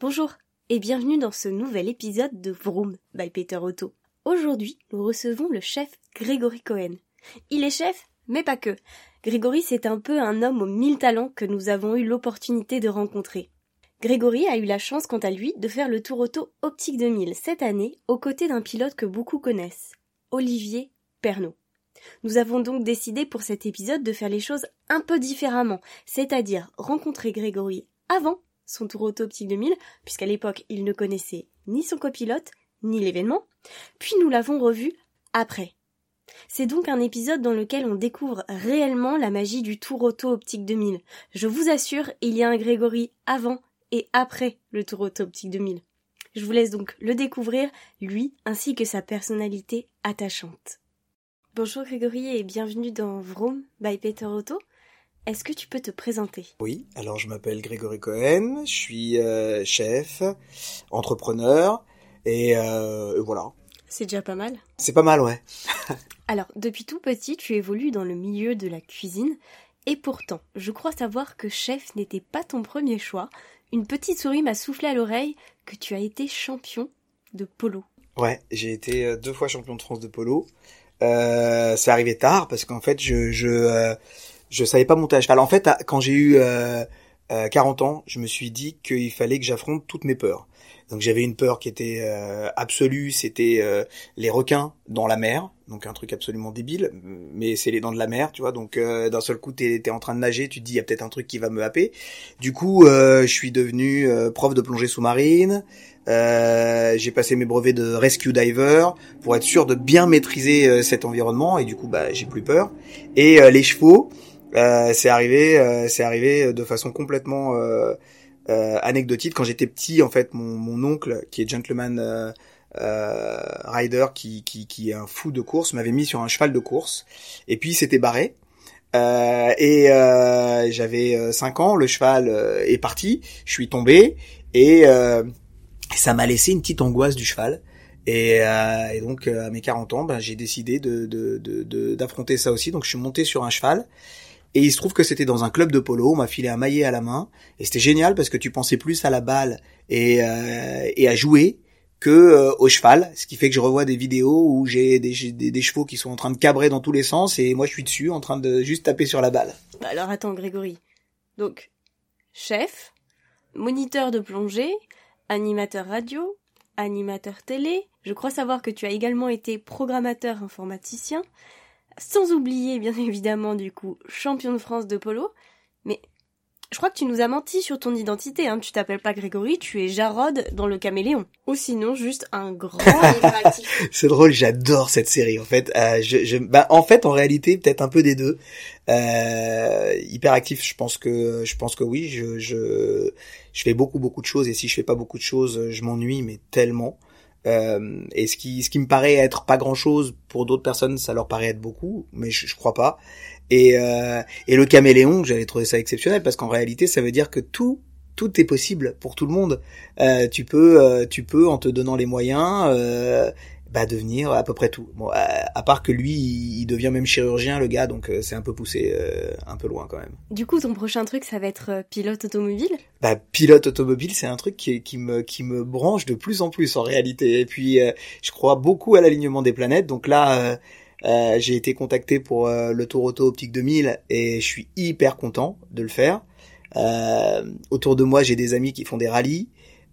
Bonjour et bienvenue dans ce nouvel épisode de Vroom by Peter Otto. Aujourd'hui, nous recevons le chef Grégory Cohen. Il est chef, mais pas que. Grégory, c'est un peu un homme aux mille talents que nous avons eu l'opportunité de rencontrer. Grégory a eu la chance, quant à lui, de faire le tour auto Optique 2000 cette année, aux côtés d'un pilote que beaucoup connaissent, Olivier Pernaud. Nous avons donc décidé pour cet épisode de faire les choses un peu différemment, c'est-à-dire rencontrer Grégory avant son tour auto Optique 2000, puisqu'à l'époque il ne connaissait ni son copilote, ni l'événement, puis nous l'avons revu après. C'est donc un épisode dans lequel on découvre réellement la magie du tour auto Optique 2000. Je vous assure, il y a un Grégory avant et après le tour auto Optique 2000. Je vous laisse donc le découvrir, lui, ainsi que sa personnalité attachante. Bonjour Grégory et bienvenue dans Vroom by Peter Auto. Est-ce que tu peux te présenter? Oui, alors je m'appelle Grégory Cohen, je suis euh, chef, entrepreneur et euh, voilà. C'est déjà pas mal. C'est pas mal, ouais. Alors, depuis tout petit, tu évolues dans le milieu de la cuisine et pourtant, je crois savoir que chef n'était pas ton premier choix. Une petite souris m'a soufflé à l'oreille que tu as été champion de polo. Ouais, j'ai été euh, deux fois champion de France de polo. Euh, c'est arrivé tard parce qu'en fait, je je je savais pas monter à cheval. En fait, quand j'ai eu euh, 40 ans, je me suis dit qu'il fallait que j'affronte toutes mes peurs. Donc j'avais une peur qui était euh, absolue, c'était euh, les requins dans la mer, donc un truc absolument débile, mais c'est les dents de la mer, tu vois. Donc euh, d'un seul coup t'es es en train de nager, tu te dis il y a peut-être un truc qui va me happer. Du coup je suis devenu prof de plongée sous-marine. j'ai passé mes brevets de rescue diver pour être sûr de bien maîtriser cet environnement et du coup bah j'ai plus peur. Et les chevaux, c'est arrivé, c'est arrivé de façon complètement euh, anecdotique, quand j'étais petit, en fait, mon, mon oncle, qui est gentleman euh, euh, rider, qui, qui, qui est un fou de course, m'avait mis sur un cheval de course, et puis il s'était barré. Euh, et euh, j'avais 5 ans, le cheval est parti, je suis tombé, et ça m'a laissé une petite angoisse du cheval. Et, et donc à mes 40 ans, ben, j'ai décidé de, d'affronter de, de, ça aussi. Donc je suis monté sur un cheval et il se trouve que c'était dans un club de polo, on m'a filé un maillet à la main, et c'était génial parce que tu pensais plus à la balle et, euh, et à jouer que euh, au cheval, ce qui fait que je revois des vidéos où j'ai des, des, des, chevaux qui sont en train de cabrer dans tous les sens et moi je suis dessus en train de juste taper sur la balle. Bah alors attends Grégory. Donc, chef, moniteur de plongée, animateur radio, animateur télé, je crois savoir que tu as également été programmateur informaticien, sans oublier, bien évidemment, du coup, champion de France de polo. Mais je crois que tu nous as menti sur ton identité. Hein. Tu t'appelles pas Grégory, tu es Jarod dans le Caméléon. Ou sinon, juste un grand. C'est drôle, j'adore cette série. En fait, euh, je, je, bah, en fait, en réalité, peut-être un peu des deux. Euh, hyperactif, je pense que, je pense que oui. Je, je, je fais beaucoup, beaucoup de choses. Et si je fais pas beaucoup de choses, je m'ennuie, mais tellement. Euh, et ce qui, ce qui me paraît être pas grand chose pour d'autres personnes, ça leur paraît être beaucoup, mais je, je crois pas. Et, euh, et le caméléon, j'avais trouvé ça exceptionnel parce qu'en réalité, ça veut dire que tout, tout est possible pour tout le monde. Euh, tu peux, euh, tu peux en te donnant les moyens, euh, bah, devenir à peu près tout. Bon, à, part que lui, il, devient même chirurgien, le gars, donc euh, c'est un peu poussé euh, un peu loin quand même. Du coup, ton prochain truc, ça va être euh, pilote automobile? Bah, pilote automobile, c'est un truc qui, qui, me, qui me branche de plus en plus en réalité. Et puis, je crois beaucoup à l'alignement des planètes, donc là... Euh, j'ai été contacté pour le Tour Auto Optique 2000 et je suis hyper content de le faire. Euh, autour de moi, j'ai des amis qui font des rallyes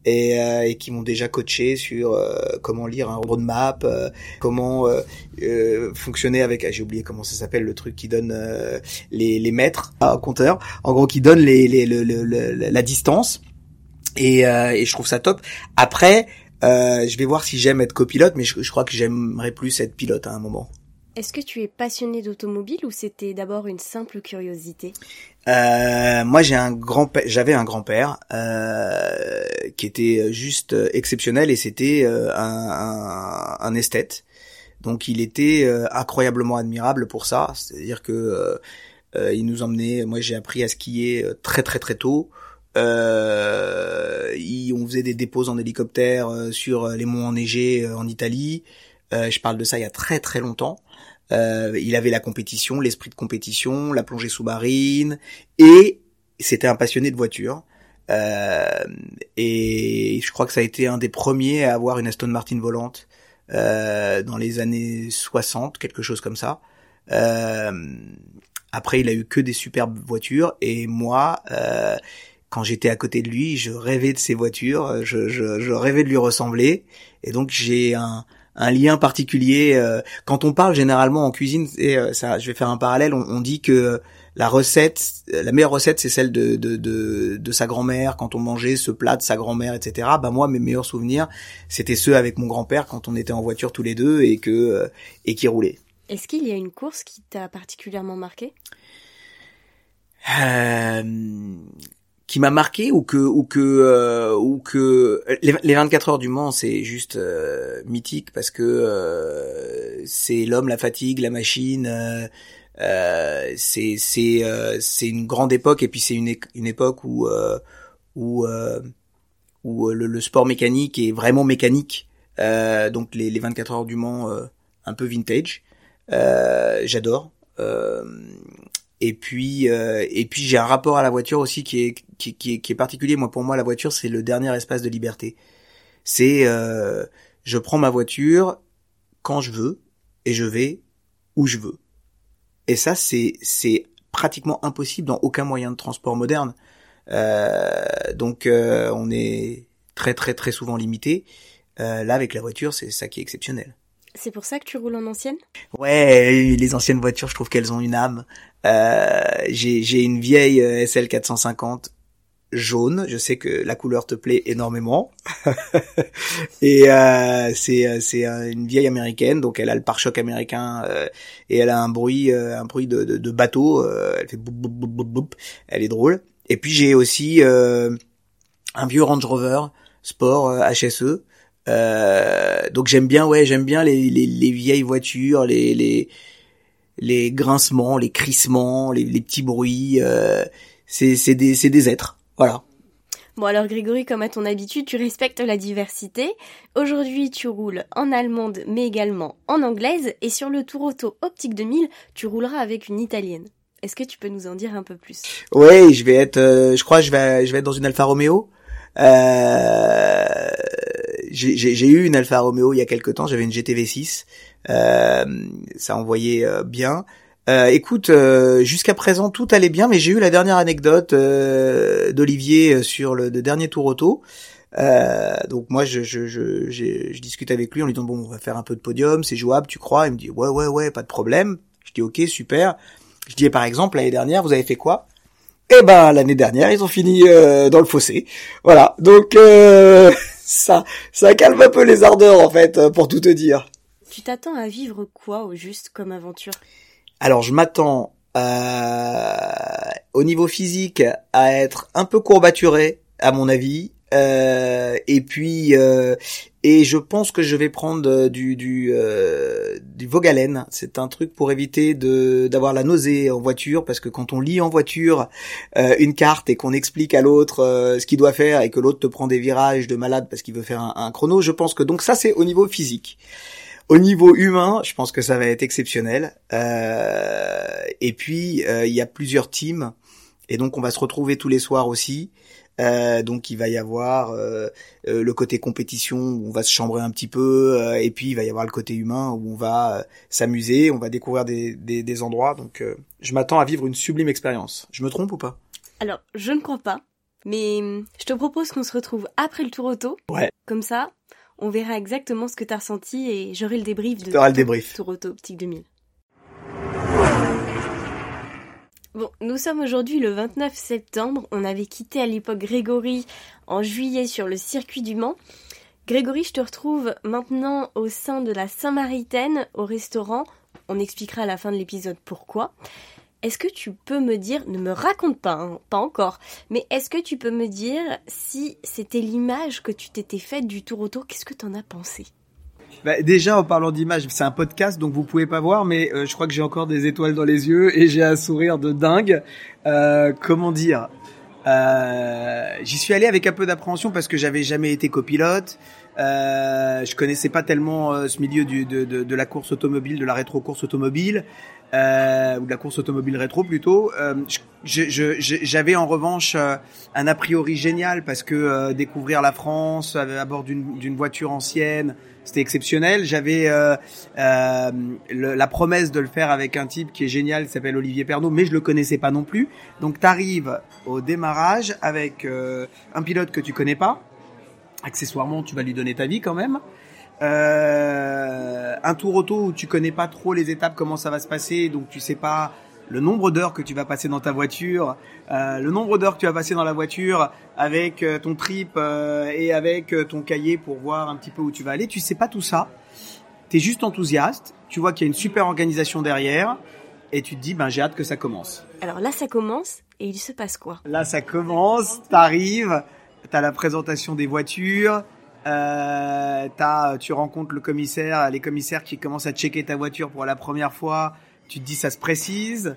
et, euh, et qui m'ont déjà coaché sur euh, comment lire un roadmap, euh, comment euh, fonctionner avec, ah, j'ai oublié comment ça s'appelle le truc qui donne les, les mètres à compteur, en gros qui donne les, les, le, le, la distance. Et, et je trouve ça top. Après, je vais voir si j'aime être copilote, mais je, je crois que j'aimerais plus être pilote à un moment. Est-ce que tu es passionné d'automobile ou c'était d'abord une simple curiosité? Euh, Moi, j'ai un grand, j'avais un grand-père euh, qui était juste exceptionnel et c'était euh, un, un, un, esthète. Donc, il était euh, incroyablement admirable pour ça. C'est-à-dire que euh, il nous emmenait. Moi, j'ai appris à skier très très très tôt. Euh, on faisait des dépôts en hélicoptère sur les monts enneigés en Italie. Je parle de ça il y a très très longtemps. Euh, il avait la compétition, l'esprit de compétition, la plongée sous-marine, et c'était un passionné de voiture. et je crois que ça a été un des premiers à avoir une Aston Martin volante dans les années 60, quelque chose comme ça. après, il a eu que des superbes voitures et moi, quand j'étais à côté de lui, je rêvais de ses voitures, je, je, je rêvais de lui ressembler, et donc j'ai un, un lien particulier. Euh, quand on parle généralement en cuisine, et euh, ça, je vais faire un parallèle, on, dit que la recette, la meilleure recette, c'est celle de, de, de, de sa grand-mère quand on mangeait ce plat de sa grand-mère, etc. Bah moi, mes meilleurs souvenirs, c'était ceux avec mon grand-père quand on était en voiture tous les deux et que euh, et qui roulait. Est-ce qu'il y a une course qui t'a particulièrement marqué? Euh, qui m'a marqué ou que ou que euh, ou que les, les, 24 heures du Mans c'est juste euh, mythique parce que euh, c'est l'homme la fatigue la machine euh, c'est c'est c'est une grande époque et puis c'est une une époque où où où le, le, sport mécanique est vraiment mécanique. Donc les, les 24 heures du Mans un peu vintage j'adore et puis euh, et puis j'ai un rapport à la voiture aussi qui est qui, qui, qui est particulier. Moi pour moi la voiture c'est le dernier espace de liberté. C'est euh, je prends ma voiture quand je veux et je vais où je veux. Et ça c'est c'est pratiquement impossible dans aucun moyen de transport moderne. Euh, donc euh, on est très très très souvent limité. Euh, là avec la voiture c'est ça qui est exceptionnel. C'est pour ça que tu roules en ancienne? Ouais, les anciennes voitures, je trouve qu'elles ont une âme. Euh, j'ai une vieille euh, SL 450 jaune. Je sais que la couleur te plaît énormément. et euh, c'est euh, c'est une vieille américaine, donc elle a le pare-choc américain et elle a un bruit un bruit de, de, de bateau. elle fait boum boum boum boum. Elle est drôle. Et puis j'ai aussi un vieux Range Rover Sport HSE euh, donc j'aime bien, ouais, j'aime bien les, les, les, vieilles voitures, les, les, les grincements, les crissements, les, les petits bruits. Euh, c'est, c'est des, c'est des êtres, voilà. Bon alors Grégory, comme à ton habitude, tu respectes la diversité. Aujourd'hui, tu roules en allemande, mais également en anglaise, et sur le Tour Auto Optique 2000, tu rouleras avec une italienne. Est-ce que tu peux nous en dire un peu plus? Oui, je vais être, euh, je crois, je vais, je vais être dans une Alfa Romeo. Euh, j'ai eu une Alfa Romeo il y a quelques temps, j'avais une GTV6, euh, ça envoyait euh, bien. Euh, écoute, euh, jusqu'à présent tout allait bien, mais j'ai eu la dernière anecdote d'Olivier sur le, dernier tour auto. donc moi je, je, je, je, discute avec lui en lui disant bon on va faire un peu de podium, c'est jouable, tu crois? Il me dit ouais ouais ouais pas de problème. Je dis ok super. Je dis par exemple l'année dernière vous avez fait quoi? Eh ben l'année dernière ils ont fini dans le fossé. Voilà donc ça, ça calme un peu les ardeurs en fait, euh, pour tout te dire. Tu t'attends à vivre quoi au juste comme aventure? Alors je m'attends euh, au niveau physique à être un peu courbaturé à mon avis, euh, et puis euh, et je pense que je vais prendre euh, du du, euh, du Vogalen. C'est un truc pour éviter de d'avoir la nausée en voiture parce que quand on lit en voiture euh, une carte et qu'on explique à l'autre euh, ce qu'il doit faire et que l'autre te prend des virages de malade parce qu'il veut faire un, chrono, je pense que donc ça c'est au niveau physique. Au niveau humain, je pense que ça va être exceptionnel. et puis il y a plusieurs teams et donc on va se retrouver tous les soirs aussi. Euh, donc il va y avoir euh, euh, le côté compétition où on va se chambrer un petit peu, et puis il va y avoir le côté humain où on va s'amuser, on va découvrir des, des, des endroits. Donc je m'attends à vivre une sublime expérience. Je me trompe ou pas? Alors je ne crois pas, mais je te propose qu'on se retrouve après le tour auto. Ouais. Comme ça, on verra exactement ce que tu as ressenti et j'aurai le débrief de le débrief. Tour Auto Optique 2000. Bon, nous sommes aujourd'hui le 29 septembre. On avait quitté à l'époque Grégory en juillet sur le circuit du Mans. Grégory, je te retrouve maintenant au sein de la Saint-Maritaine au restaurant. On expliquera à la fin de l'épisode pourquoi. Est-ce que tu peux me dire, ne me raconte pas, hein, pas encore, mais est-ce que tu peux me dire si c'était l'image que tu t'étais faite du tour autour, qu'est-ce que tu en as pensé? Bah, déjà, en parlant d'image, c'est un podcast, donc vous pouvez pas voir, mais euh, je crois que j'ai encore des étoiles dans les yeux et j'ai un sourire de dingue. Euh, comment dire? Euh, J'y suis allé avec un peu d'appréhension parce que j'avais jamais été copilote. Euh, je connaissais pas tellement ce milieu de, de, de, la course automobile, de la rétro-course automobile, euh, ou de la course automobile rétro plutôt. Euh, J'avais en revanche euh, un a priori génial parce que euh, découvrir la France à, bord d'une voiture ancienne, c'était exceptionnel. J'avais la promesse de le faire avec un type qui est génial, qui s'appelle Olivier Pernaud, mais je le connaissais pas non plus. Donc tu arrives au démarrage avec un pilote que tu connais pas accessoirement, tu vas lui donner ta vie quand même. Euh, un tour auto où tu connais pas trop les étapes, comment ça va se passer, donc tu sais pas le nombre d'heures que tu vas passer dans ta voiture, euh, le nombre d'heures que tu vas passer dans la voiture avec euh, ton trip euh, et avec euh, ton cahier pour voir un petit peu où tu vas aller. Tu sais pas tout ça. Tu es juste enthousiaste. Tu vois qu'il y a une super organisation derrière et tu te dis ben j'ai hâte que ça commence. Alors là ça commence et il se passe quoi? Là ça commence, t'arrives t'as la présentation des voitures, euh, tu rencontres le commissaire, les commissaires qui commencent à checker ta voiture pour la première fois, tu te dis ça se précise.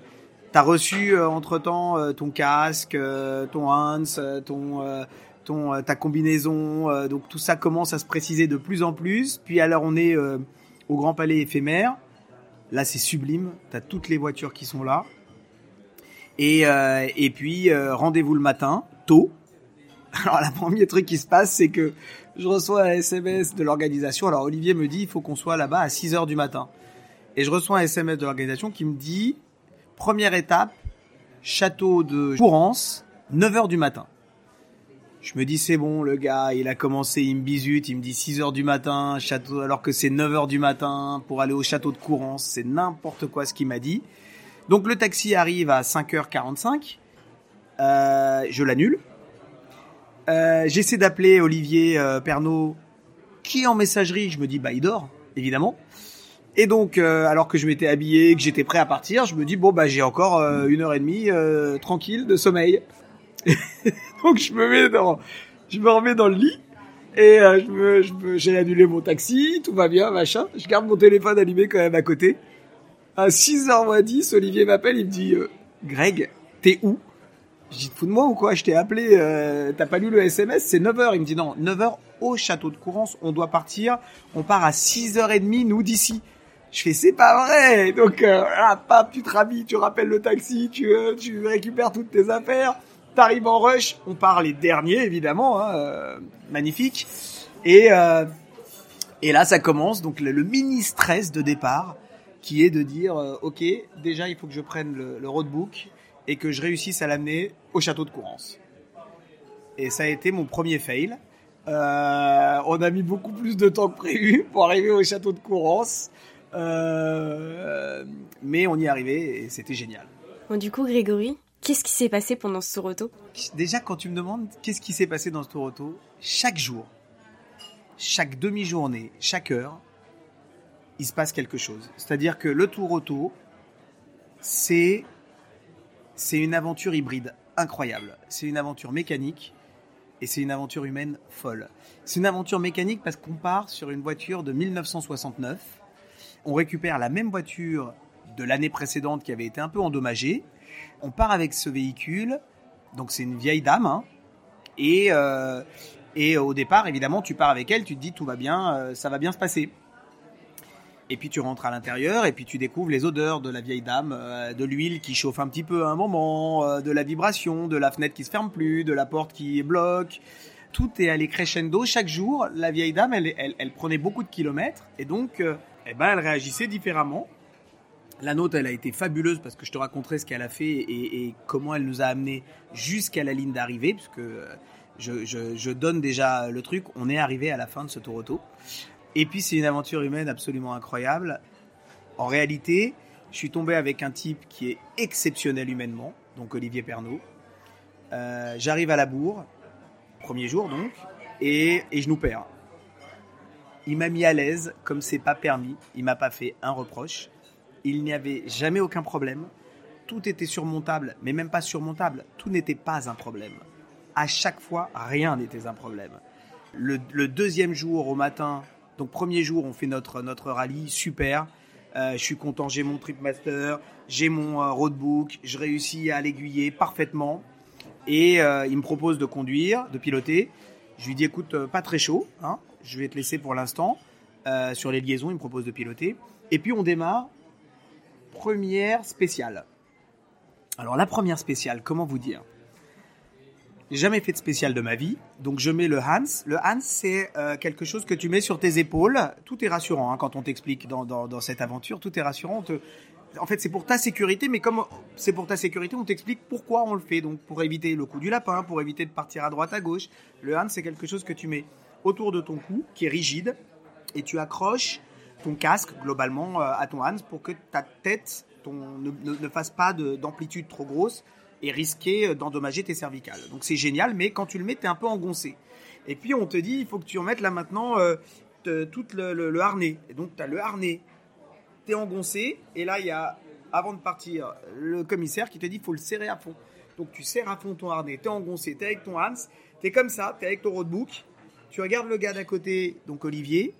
T'as reçu euh, entre temps euh, ton casque, euh, ton Hans, euh, ton, ton ta combinaison, donc tout ça commence à se préciser de plus en plus. Puis alors on est au Grand Palais éphémère. Là c'est sublime, t'as toutes les voitures qui sont là. Et, et puis rendez-vous le matin, tôt, alors, le premier truc qui se passe, c'est que je reçois un SMS de l'organisation. Alors, Olivier me dit, il faut qu'on soit là-bas à 6 heures du matin. Et je reçois un SMS de l'organisation qui me dit, première étape, château de Courance, 9 heures du matin. Je me dis, c'est bon, le gars, il a commencé, il me bisute, il me dit 6 heures du matin, château, alors que c'est 9 heures du matin pour aller au château de Courance. C'est n'importe quoi ce qu'il m'a dit. Donc, le taxi arrive à 5h45. Euh, je l'annule euh, J'essaie d'appeler Olivier euh, Pernaud, qui est en messagerie. Je me dis, bah, il dort, évidemment. Et donc, euh, alors que je m'étais habillé, que j'étais prêt à partir, je me dis, bon, bah, j'ai encore euh, une heure et demie euh, tranquille de sommeil. donc, je me mets dans, je me remets dans le lit. Et je me, je me, j'ai annulé mon taxi, tout va bien, machin. Je garde mon téléphone allumé quand même à côté. À 6h10, Olivier m'appelle, il me dit, Greg, t'es où? Je dis, fous de moi ou quoi? Je t'ai appelé, euh, t'as pas lu le SMS C'est 9h. Il me dit, non, 9h au château de Courance, on doit partir. On part à 6h30, nous, d'ici. Je fais, c'est pas vrai Donc, euh, ah, pap, tu te rhabilles, tu rappelles le taxi, tu, euh, tu récupères toutes tes affaires, t'arrives en rush. On part les derniers, évidemment, hein, euh, magnifique. Et, euh, et là, ça commence, donc le, le mini-stress de départ, qui est de dire, euh, ok, déjà, il faut que je prenne le, le roadbook, et que je réussisse à l'amener au château de Courance. Et ça a été mon premier fail. Euh, on a mis beaucoup plus de temps que prévu pour arriver au château de Courance. Euh, mais on y est arrivé et c'était génial. Bon, du coup, Grégory, qu'est-ce qui s'est passé pendant ce tour auto Déjà, quand tu me demandes qu'est-ce qui s'est passé dans ce tour auto, chaque jour, chaque demi-journée, chaque heure, il se passe quelque chose. C'est-à-dire que le tour auto, c'est c'est une aventure hybride incroyable. C'est une aventure mécanique et c'est une aventure humaine folle. C'est une aventure mécanique parce qu'on part sur une voiture de 1969. On récupère la même voiture de l'année précédente qui avait été un peu endommagée. On part avec ce véhicule, donc c'est une vieille dame, hein, et, euh, et au départ, évidemment, tu pars avec elle, tu te dis tout va bien, euh, ça va bien se passer. Et puis tu rentres à l'intérieur et puis tu découvres les odeurs de la vieille dame, euh, de l'huile qui chauffe un petit peu à un moment, euh, de la vibration, de la fenêtre qui se ferme plus, de la porte qui bloque. Tout est allé crescendo chaque jour. La vieille dame, elle, elle, prenait beaucoup de kilomètres et donc, euh, eh ben, elle réagissait différemment. La nôtre, elle a été fabuleuse parce que je te raconterai ce qu'elle a fait et, comment elle nous a amené jusqu'à la ligne d'arrivée, puisque je, je, je, donne déjà le truc. On est arrivé à la fin de ce tour auto. Et puis c'est une aventure humaine absolument incroyable. En réalité, je suis tombé avec un type qui est exceptionnel humainement, donc Olivier Pernaud. Euh, J'arrive à la bourre, premier jour donc, et, et je nous perds. Il m'a mis à l'aise comme c'est pas permis. Il m'a pas fait un reproche. Il n'y avait jamais aucun problème. Tout était surmontable, mais même pas surmontable. Tout n'était pas un problème. À chaque fois, rien n'était un problème. Le, le, deuxième jour au matin, donc premier jour, on fait notre rallye, super. Euh, je suis content, j'ai mon tripmaster, j'ai mon euh, roadbook, je réussis à l'aiguiller parfaitement. Et euh, il me propose de conduire, de piloter. Je lui dis écoute, pas très chaud, hein. je vais te laisser pour l'instant. Sur les liaisons, il me propose de piloter. Et puis on démarre. Première spéciale. Alors la première spéciale, comment vous dire? J'ai jamais fait de spéciale de ma vie, donc je mets le Hans. Le Hans, c'est euh, quelque chose que tu mets sur tes épaules. Tout est rassurant hein, quand on t'explique dans, dans, cette aventure. Tout est rassurant. En fait, c'est pour ta sécurité, mais comme c'est pour ta sécurité, on t'explique pourquoi on le fait. Donc, pour éviter le coup du lapin, pour éviter de partir à droite, à gauche. Le hand, c'est quelque chose que tu mets autour de ton cou, qui est rigide, et tu accroches ton casque globalement euh, à ton hand pour que ta tête ne, ne, fasse pas d'amplitude trop grosse et risquer euh, d'endommager tes cervicales. Donc, c'est génial, mais quand tu le mets, tu es un peu engoncé. Et puis, on te dit, il faut que tu remettes là maintenant euh, tout le, le, le harnais. Et donc, tu as le harnais t'es engoncé, et là, il y a, avant de partir, le commissaire qui te dit, il faut le serrer à fond. Donc, tu serres à fond ton harnais, t'es engoncé, t'es avec ton Hans, t'es comme ça, t'es avec ton roadbook, tu regardes le gars d'à côté, donc Olivier,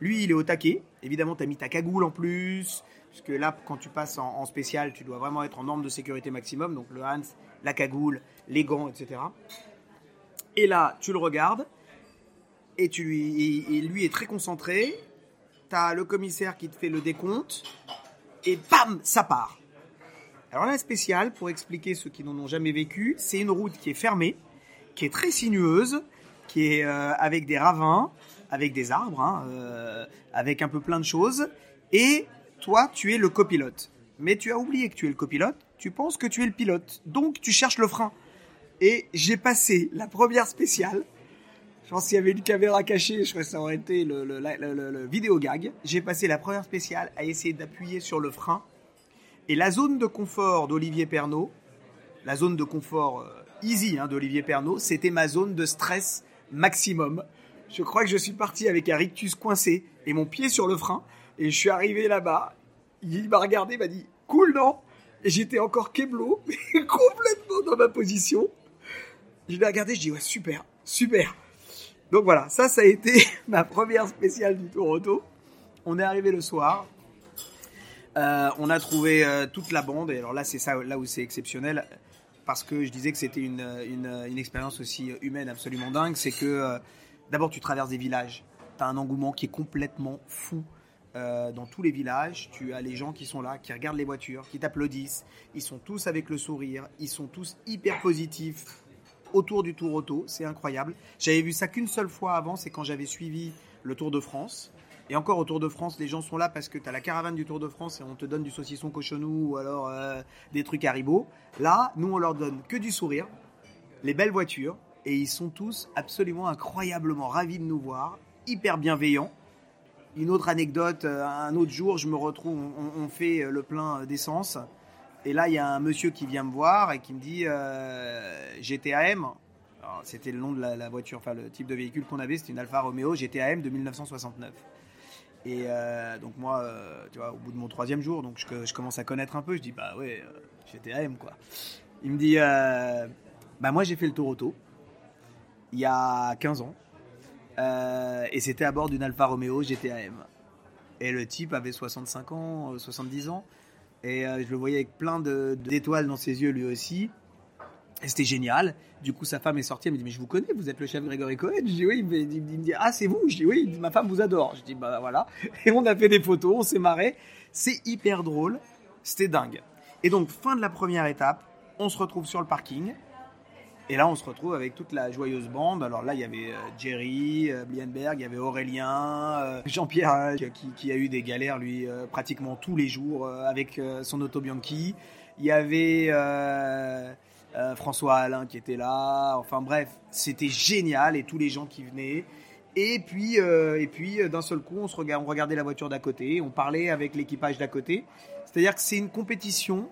lui, il est au taquet. Évidemment, t'as mis ta cagoule en plus, parce que là, quand tu passes en, spécial, tu dois vraiment être en norme de sécurité maximum, donc le Hans, la cagoule, les gants, etc. Et là, tu le regardes, et, tu lui, est très concentré, t'as le commissaire qui te fait le décompte, et bam, ça part. Alors la spéciale, pour expliquer ceux qui n'en ont jamais vécu, c'est une route qui est fermée, qui est très sinueuse, qui est euh, avec des ravins, avec des arbres, hein, euh, avec un peu plein de choses, et toi, tu es le copilote. Mais tu as oublié que tu es le copilote, tu penses que tu es le pilote, donc tu cherches le frein. Et j'ai passé la première spéciale je pense qu'il y avait une caméra cachée, je crois que ça aurait été le, vidéo gag. J'ai passé la première spéciale à essayer d'appuyer sur le frein. Et la zone de confort d'Olivier Pernaud, la zone de confort euh, easy hein, d'Olivier Pernaud, c'était ma zone de stress maximum. Je crois que je suis parti avec un rictus coincé et mon pied sur le frein. Et je suis arrivé là-bas. Il m'a regardé, m'a dit Cool, non? Et j'étais encore keblo, complètement dans ma position. Je l'ai regardé, je dis Ouais, super, super. Donc voilà, ça, ça a été ma première spéciale du Tour Auto. On est arrivé le soir. Euh, on a trouvé euh, toute la bande. Et alors là, c'est ça, là où c'est exceptionnel. Parce que je disais que c'était une, une, une, expérience aussi humaine absolument dingue. C'est que euh, d'abord, tu traverses des villages. Tu as un engouement qui est complètement fou. dans tous les villages, tu as les gens qui sont là, qui regardent les voitures, qui t'applaudissent. Ils sont tous avec le sourire, ils sont tous hyper positifs autour du Tour Auto. C'est incroyable. J'avais vu ça qu'une seule fois avant, c'est quand j'avais suivi le Tour de France. Et encore au Tour de France, les gens sont là parce que tu as la caravane du Tour de France et on te donne du saucisson cochonou ou alors euh, des trucs Haribo. Là, nous, on leur donne que du sourire, les belles voitures, et ils sont tous absolument incroyablement ravis de nous voir, hyper bienveillants. Une autre anecdote, euh, un autre jour, je me retrouve, on, fait le plein d'essence. Et là, il y a un monsieur qui vient me voir et qui me dit euh, GTAM. C'était le nom de la, voiture, enfin le type de véhicule qu'on avait, c'était une Alfa Romeo GTAM de 1969. Et euh, donc moi, euh, tu vois, au bout de mon troisième jour, donc je, je, commence à connaître un peu, je dis bah ouais, euh, GTAM quoi. Il me dit euh, bah moi j'ai fait le tour auto il y a 15 ans et c'était à bord d'une Alfa Romeo GTAM. Et le type avait 65 ans, 70 ans. Et euh, je le voyais avec plein d'étoiles dans ses yeux lui aussi. Et c'était génial. Du coup, sa femme est sortie. Elle me dit Mais je vous connais, vous êtes le chef Grégory Cohen Je dis Oui. Il me, dit Ah, c'est vous Je dis Oui. Ma femme vous adore. Je dis Bah voilà. Et on a fait des photos, on s'est marré. C'est hyper drôle. C'était dingue. Et donc, fin de la première étape, on se retrouve sur le parking. Et là, on se retrouve avec toute la joyeuse bande. Alors là, il y avait euh, Jerry, euh, Blienberg, il y avait Aurélien, euh, Jean-Pierre qui, a eu des galères, lui, pratiquement tous les jours avec son auto Bianchi. Il y avait François Alain qui était là. Enfin bref, c'était génial et tous les gens qui venaient. Et puis, et puis d'un seul coup, on, se on regardait la voiture d'à côté, on parlait avec l'équipage d'à côté. C'est-à-dire que c'est une compétition,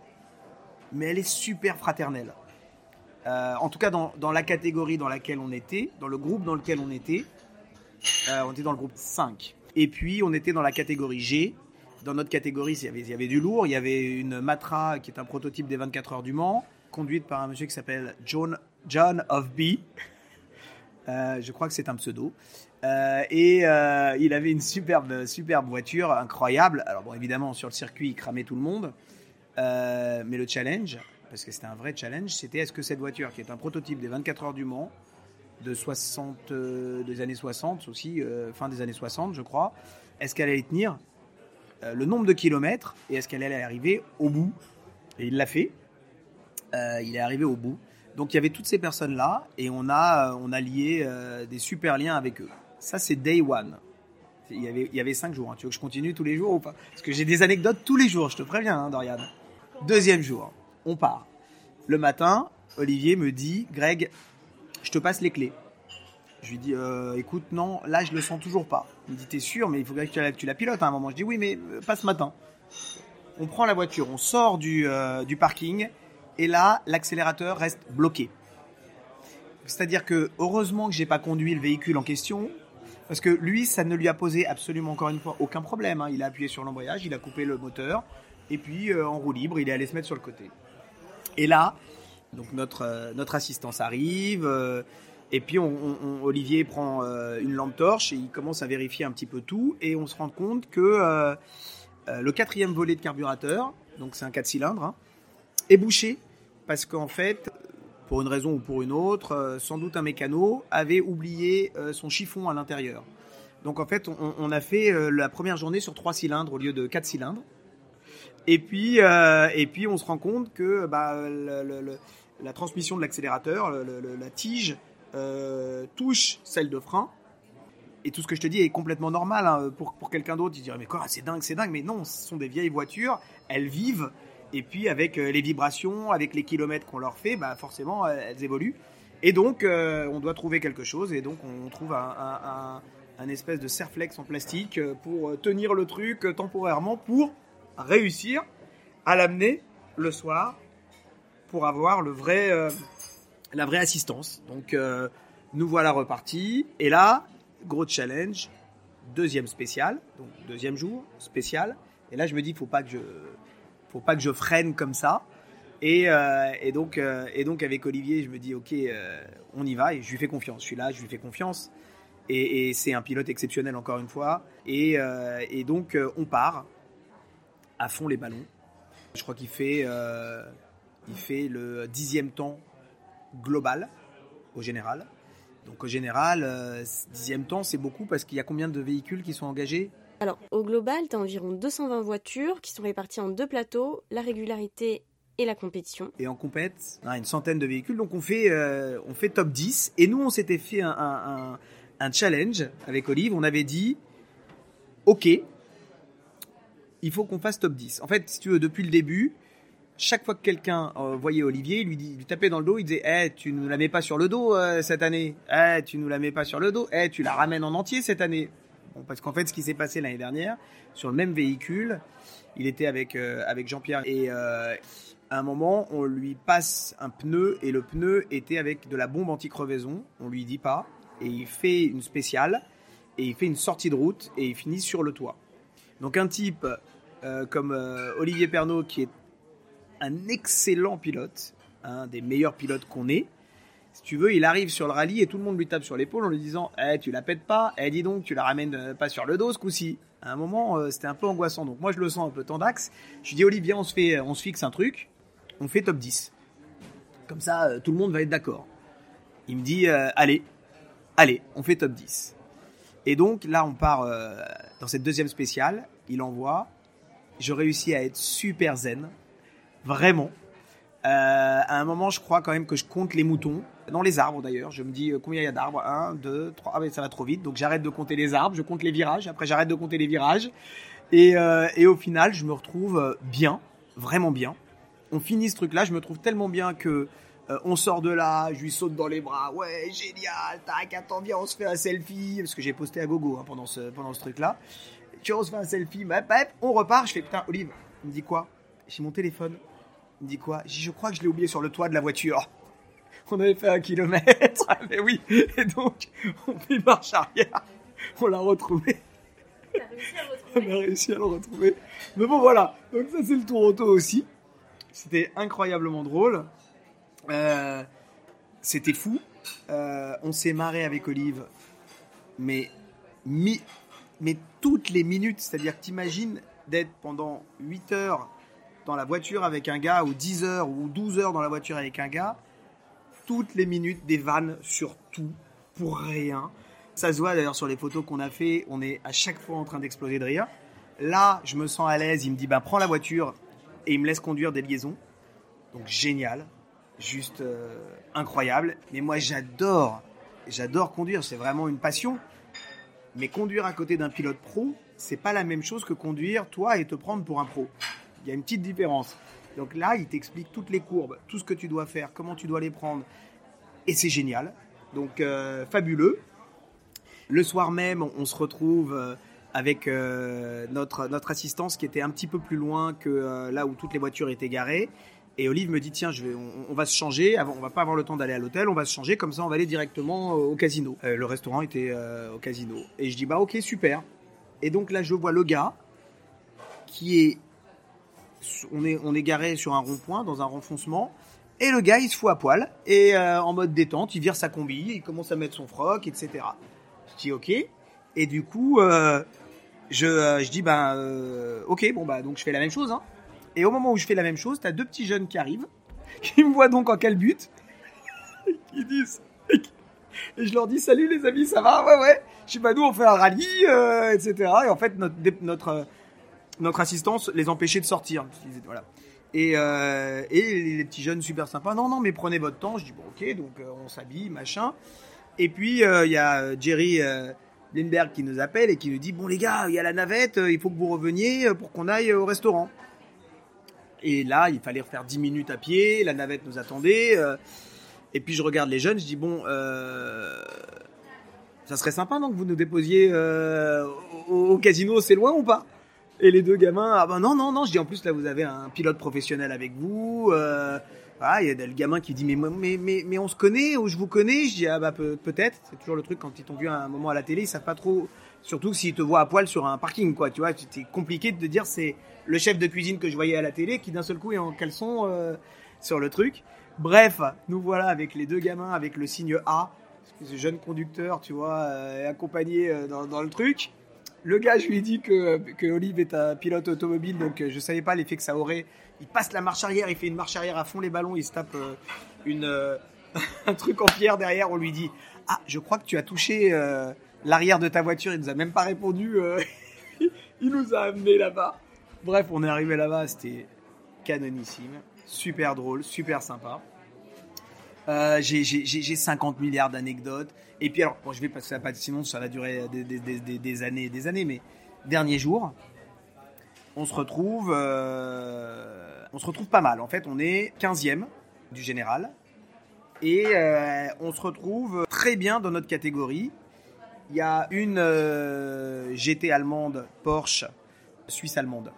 mais elle est super fraternelle. Euh, en tout cas, dans, la catégorie dans laquelle on était, dans le groupe dans lequel on était, euh, on était dans le groupe 5. Et puis, on était dans la catégorie G. Dans notre catégorie, il y avait, du lourd. Il y avait une Matra qui est un prototype des 24 heures du Mans, conduite par un monsieur qui s'appelle John, John of B. Euh, je crois que c'est un pseudo. et il avait une superbe, superbe voiture, incroyable. Alors bon, évidemment, sur le circuit, il cramait tout le monde. mais le challenge, parce que c'était un vrai challenge, c'était est-ce que cette voiture, qui est un prototype des 24 heures du Mans, de 60, euh, des années 60 aussi, euh, fin des années 60, je crois. Est-ce qu'elle allait tenir euh, le nombre de kilomètres et est-ce qu'elle allait arriver au bout? Et il l'a fait. Il est arrivé au bout. Donc il y avait toutes ces personnes-là et on a, on a lié des super liens avec eux. Ça, c'est day one. Il y avait, il y avait cinq jours. hein. Tu veux que je continue tous les jours ou pas? Parce que j'ai des anecdotes tous les jours, je te préviens, hein, Dorian. Deuxième jour, on part. Le matin, Olivier me dit, Greg, je te passe les clés. Je lui dis, euh, écoute, non, là, je le sens toujours pas. Il me dit, t'es sûr, mais il faudrait que tu la, la pilotes à un moment. Je dis, oui, mais euh, pas ce matin. On prend la voiture, on sort du, euh, du parking, et là, l'accélérateur reste bloqué. C'est-à-dire que, heureusement que j'ai pas conduit le véhicule en question, parce que lui, ça ne lui a posé absolument encore une fois aucun problème. hein. Il a appuyé sur l'embrayage, il a coupé le moteur, et puis en roue libre, il est allé se mettre sur le côté. Et là, donc notre, euh, notre assistance arrive, euh, et puis Olivier prend euh, une lampe torche et il commence à vérifier un petit peu tout, et on se rend compte que le quatrième volet de carburateur, donc c'est un 4 cylindres, hein, est bouché, parce qu'en fait, pour une raison ou pour une autre, sans doute un mécano avait oublié son chiffon à l'intérieur. Donc en fait, on, on a fait la première journée sur trois cylindres au lieu de quatre cylindres. Et puis, euh, et puis on se rend compte que bah, la transmission de l'accélérateur, la tige, euh, touche celle de frein. Et tout ce que je te dis est complètement normal. hein. Pour, pour quelqu'un d'autre, il dirait Mais quoi, c'est dingue, c'est dingue. Mais non, ce sont des vieilles voitures, elles vivent. Et puis, avec euh, les vibrations, avec les kilomètres qu'on leur fait, bah, forcément, elles évoluent. Et donc, on doit trouver quelque chose. Et donc, on trouve un, un- un- espèce de serflex en plastique pour tenir le truc temporairement pour réussir à l'amener le soir pour avoir le vrai, euh, la vraie assistance. Donc, euh, nous voilà repartis. Et là, gros challenge, deuxième spécial, donc deuxième jour spécial. Et là, je me dis, faut pas que faut pas que je freine comme ça. Et, euh, donc, et donc avec Olivier, je me dis, ok, on y va. Et je lui fais confiance. Je suis là, je lui fais confiance. Et, c'est un pilote exceptionnel encore une fois. Et, donc, on part à fond les ballons. Je crois qu'il fait, euh, il fait le dixième temps global au général. Donc au général, euh, dixième temps, c'est beaucoup parce qu'il y a combien de véhicules qui sont engagés? Alors, au global, tu as environ 220 voitures qui sont réparties en deux plateaux, la régularité et la compétition. et en compète, on a une centaine de véhicules. Donc on fait, euh, on fait top 10. Et nous, on s'était fait un, un- un- un challenge avec Olive. On avait dit, OK, il faut qu'on fasse top 10. En fait, si tu veux, depuis le début, chaque fois que quelqu'un euh, voyait Olivier, il lui, dit, tapait dans le dos, il disait Eh, tu nous la mets pas sur le dos euh, cette année Eh, tu nous la mets pas sur le dos Eh, tu la ramènes en entier cette année Parce qu'en fait, ce qui s'est passé l'année dernière, sur le même véhicule, il était avec, euh, avec Jean-Pierre et à un moment, on lui passe un pneu et le pneu était avec de la bombe anti-crevaison. On lui dit pas et il fait une spéciale et il fait une sortie de route et il finit sur le toit. Donc un type euh, comme euh, Olivier Pernaud qui est un excellent pilote, un des meilleurs pilotes qu'on ait. Si tu veux, il arrive sur le rallye et tout le monde lui tape sur l'épaule en lui disant Eh, tu la pètes pas Eh, dis donc, tu la ramènes euh, pas sur le dos ce coup-ci. À un moment, c'était un peu angoissant. Donc moi, je le sens un peu tendax. Je dis Olivier, on se, on se fixe un truc. On fait top 10. Comme ça, tout le monde va être d'accord. Il me dit Allez, allez, on fait top 10. Et donc là, on part dans cette deuxième spéciale. Il envoie. Je réussis à être super zen. Vraiment. Euh, à un moment, je crois quand même que je compte les moutons. Dans les arbres d'ailleurs. Je me dis euh, combien il y a d'arbres? 1, 2, 3. Ah mais ça va trop vite. Donc j'arrête de compter les arbres. Je compte les virages. Après, j'arrête de compter les virages. Et, euh, et au final, je me retrouve bien. Vraiment bien. On finit ce truc-là. Je me trouve tellement bien que euh, on sort de là, je lui saute dans les bras, ouais, génial, tac, attends, viens, on se fait un selfie, parce que j'ai posté à gogo hein, pendant ce, pendant ce truc-là. Tu vois, on se fait un selfie, hop, hop, on repart, je fais, putain, Olive, il me dit quoi? J'ai mon téléphone, il me dit quoi? Je crois que je l'ai oublié sur le toit de la voiture. On avait fait un kilomètre, mais oui, et donc, on fait marche arrière, on l'a retrouvé. On a réussi à le retrouver. Mais bon, voilà. Donc, ça, c'est le tour auto aussi. C'était incroyablement drôle. Euh, C'était fou. Euh, on s'est marré avec Olive. Mais, mi- mais toutes les minutes. C'est-à-dire que t'imagines d'être pendant 8 heures dans la voiture avec un gars, ou 10 heures, ou 12 heures dans la voiture avec un gars. Toutes les minutes, des vannes sur tout. pour rien. Ça se voit d'ailleurs sur les photos qu'on a fait, on est à chaque fois en train d'exploser de rire. Là, je me sens à l'aise, il me dit bah prends la voiture et il me laisse conduire des liaisons. Donc génial, juste euh, incroyable. Mais moi j'adore, j'adore conduire, c'est vraiment une passion. Mais conduire à côté d'un pilote pro, c'est pas la même chose que conduire toi et te prendre pour un pro. Il y a une petite différence. Donc là, il t'explique toutes les courbes, tout ce que tu dois faire, comment tu dois les prendre. Et c'est génial. Donc euh, fabuleux. Le soir même, on, se retrouve euh, avec notre, notre assistance qui était un petit peu plus loin que là où toutes les voitures étaient garées. Et Olive me dit tiens, je vais, on, va se changer. On va pas avoir le temps d'aller à l'hôtel. On va se changer comme ça, on va aller directement au casino. le restaurant était au casino. Et je dis bah ok super. Et donc là, je vois le gars qui est on est, on est garé sur un rond-point, dans un renfoncement, et le gars, il se fout à poil, et euh, en mode détente, il vire sa combi, il commence à mettre son froc, etc. Je dis ok, et du coup, euh, je, euh, je dis ben ok, bon bah donc je fais la même chose. Hein. Et au moment où je fais la même chose, t'as deux petits jeunes qui arrivent, qui me voient donc en quel but, qui disent, et je leur dis salut les amis, ça va, ouais ouais. Je sais pas nous on fait un rallye, etc. Et en fait notre notre notre assistance les empêchait de sortir. Voilà. Et, euh, et les petits jeunes super sympas, non, non, mais prenez votre temps. Je dis, bon, ok, donc euh, on s'habille, machin. Et puis, euh, il y a Jerry Lindbergh qui nous appelle et qui nous dit, bon, les gars, il y a la navette, il faut que vous reveniez pour qu'on aille au restaurant. Et là, il fallait refaire 10 minutes à pied, la navette nous attendait. et puis, je regarde les jeunes, je dis, bon, ça serait sympa, donc, vous nous déposiez au casino, c'est loin ou pas? Et les deux gamins, ah ben non, non, non, je dis en plus là vous avez un pilote professionnel avec vous. Euh, il y a le gamin qui dit mais, mais, mais, mais on se connaît ou je vous connais? Je dis ah bah peut, être c'est toujours le truc quand ils t'ont vu un moment à la télé, ils savent pas trop. Surtout s'ils te voient à poil sur un parking, quoi. Tu vois, c'est compliqué de dire c'est le chef de cuisine que je voyais à la télé qui d'un seul coup est en caleçon euh, sur le truc. Bref, nous voilà avec les deux gamins avec le signe A, ce jeune conducteur, tu vois, euh, accompagné euh, dans, le truc. Le gars, je lui dit que, que Olive est un pilote automobile, donc euh, je savais pas l'effet que ça aurait. Il passe la marche arrière, il fait une marche arrière à fond les ballons, il se tape une, un truc en pierre derrière. On lui dit Ah, je crois que tu as touché l'arrière de ta voiture. Il nous a même pas répondu. il nous a amené là-bas. Bref, on est arrivé là-bas, c'était canonissime, super drôle, super sympa. j'ai 50 milliards d'anecdotes. Et puis alors, je vais passer à pas sinon ça va durer des, des, années et des années, mais dernier jour, on se retrouve, euh, on se retrouve pas mal. En fait, on est 15e du général et euh, on se retrouve très bien dans notre catégorie. Il y a une euh, GT allemande Porsche Suisse allemande.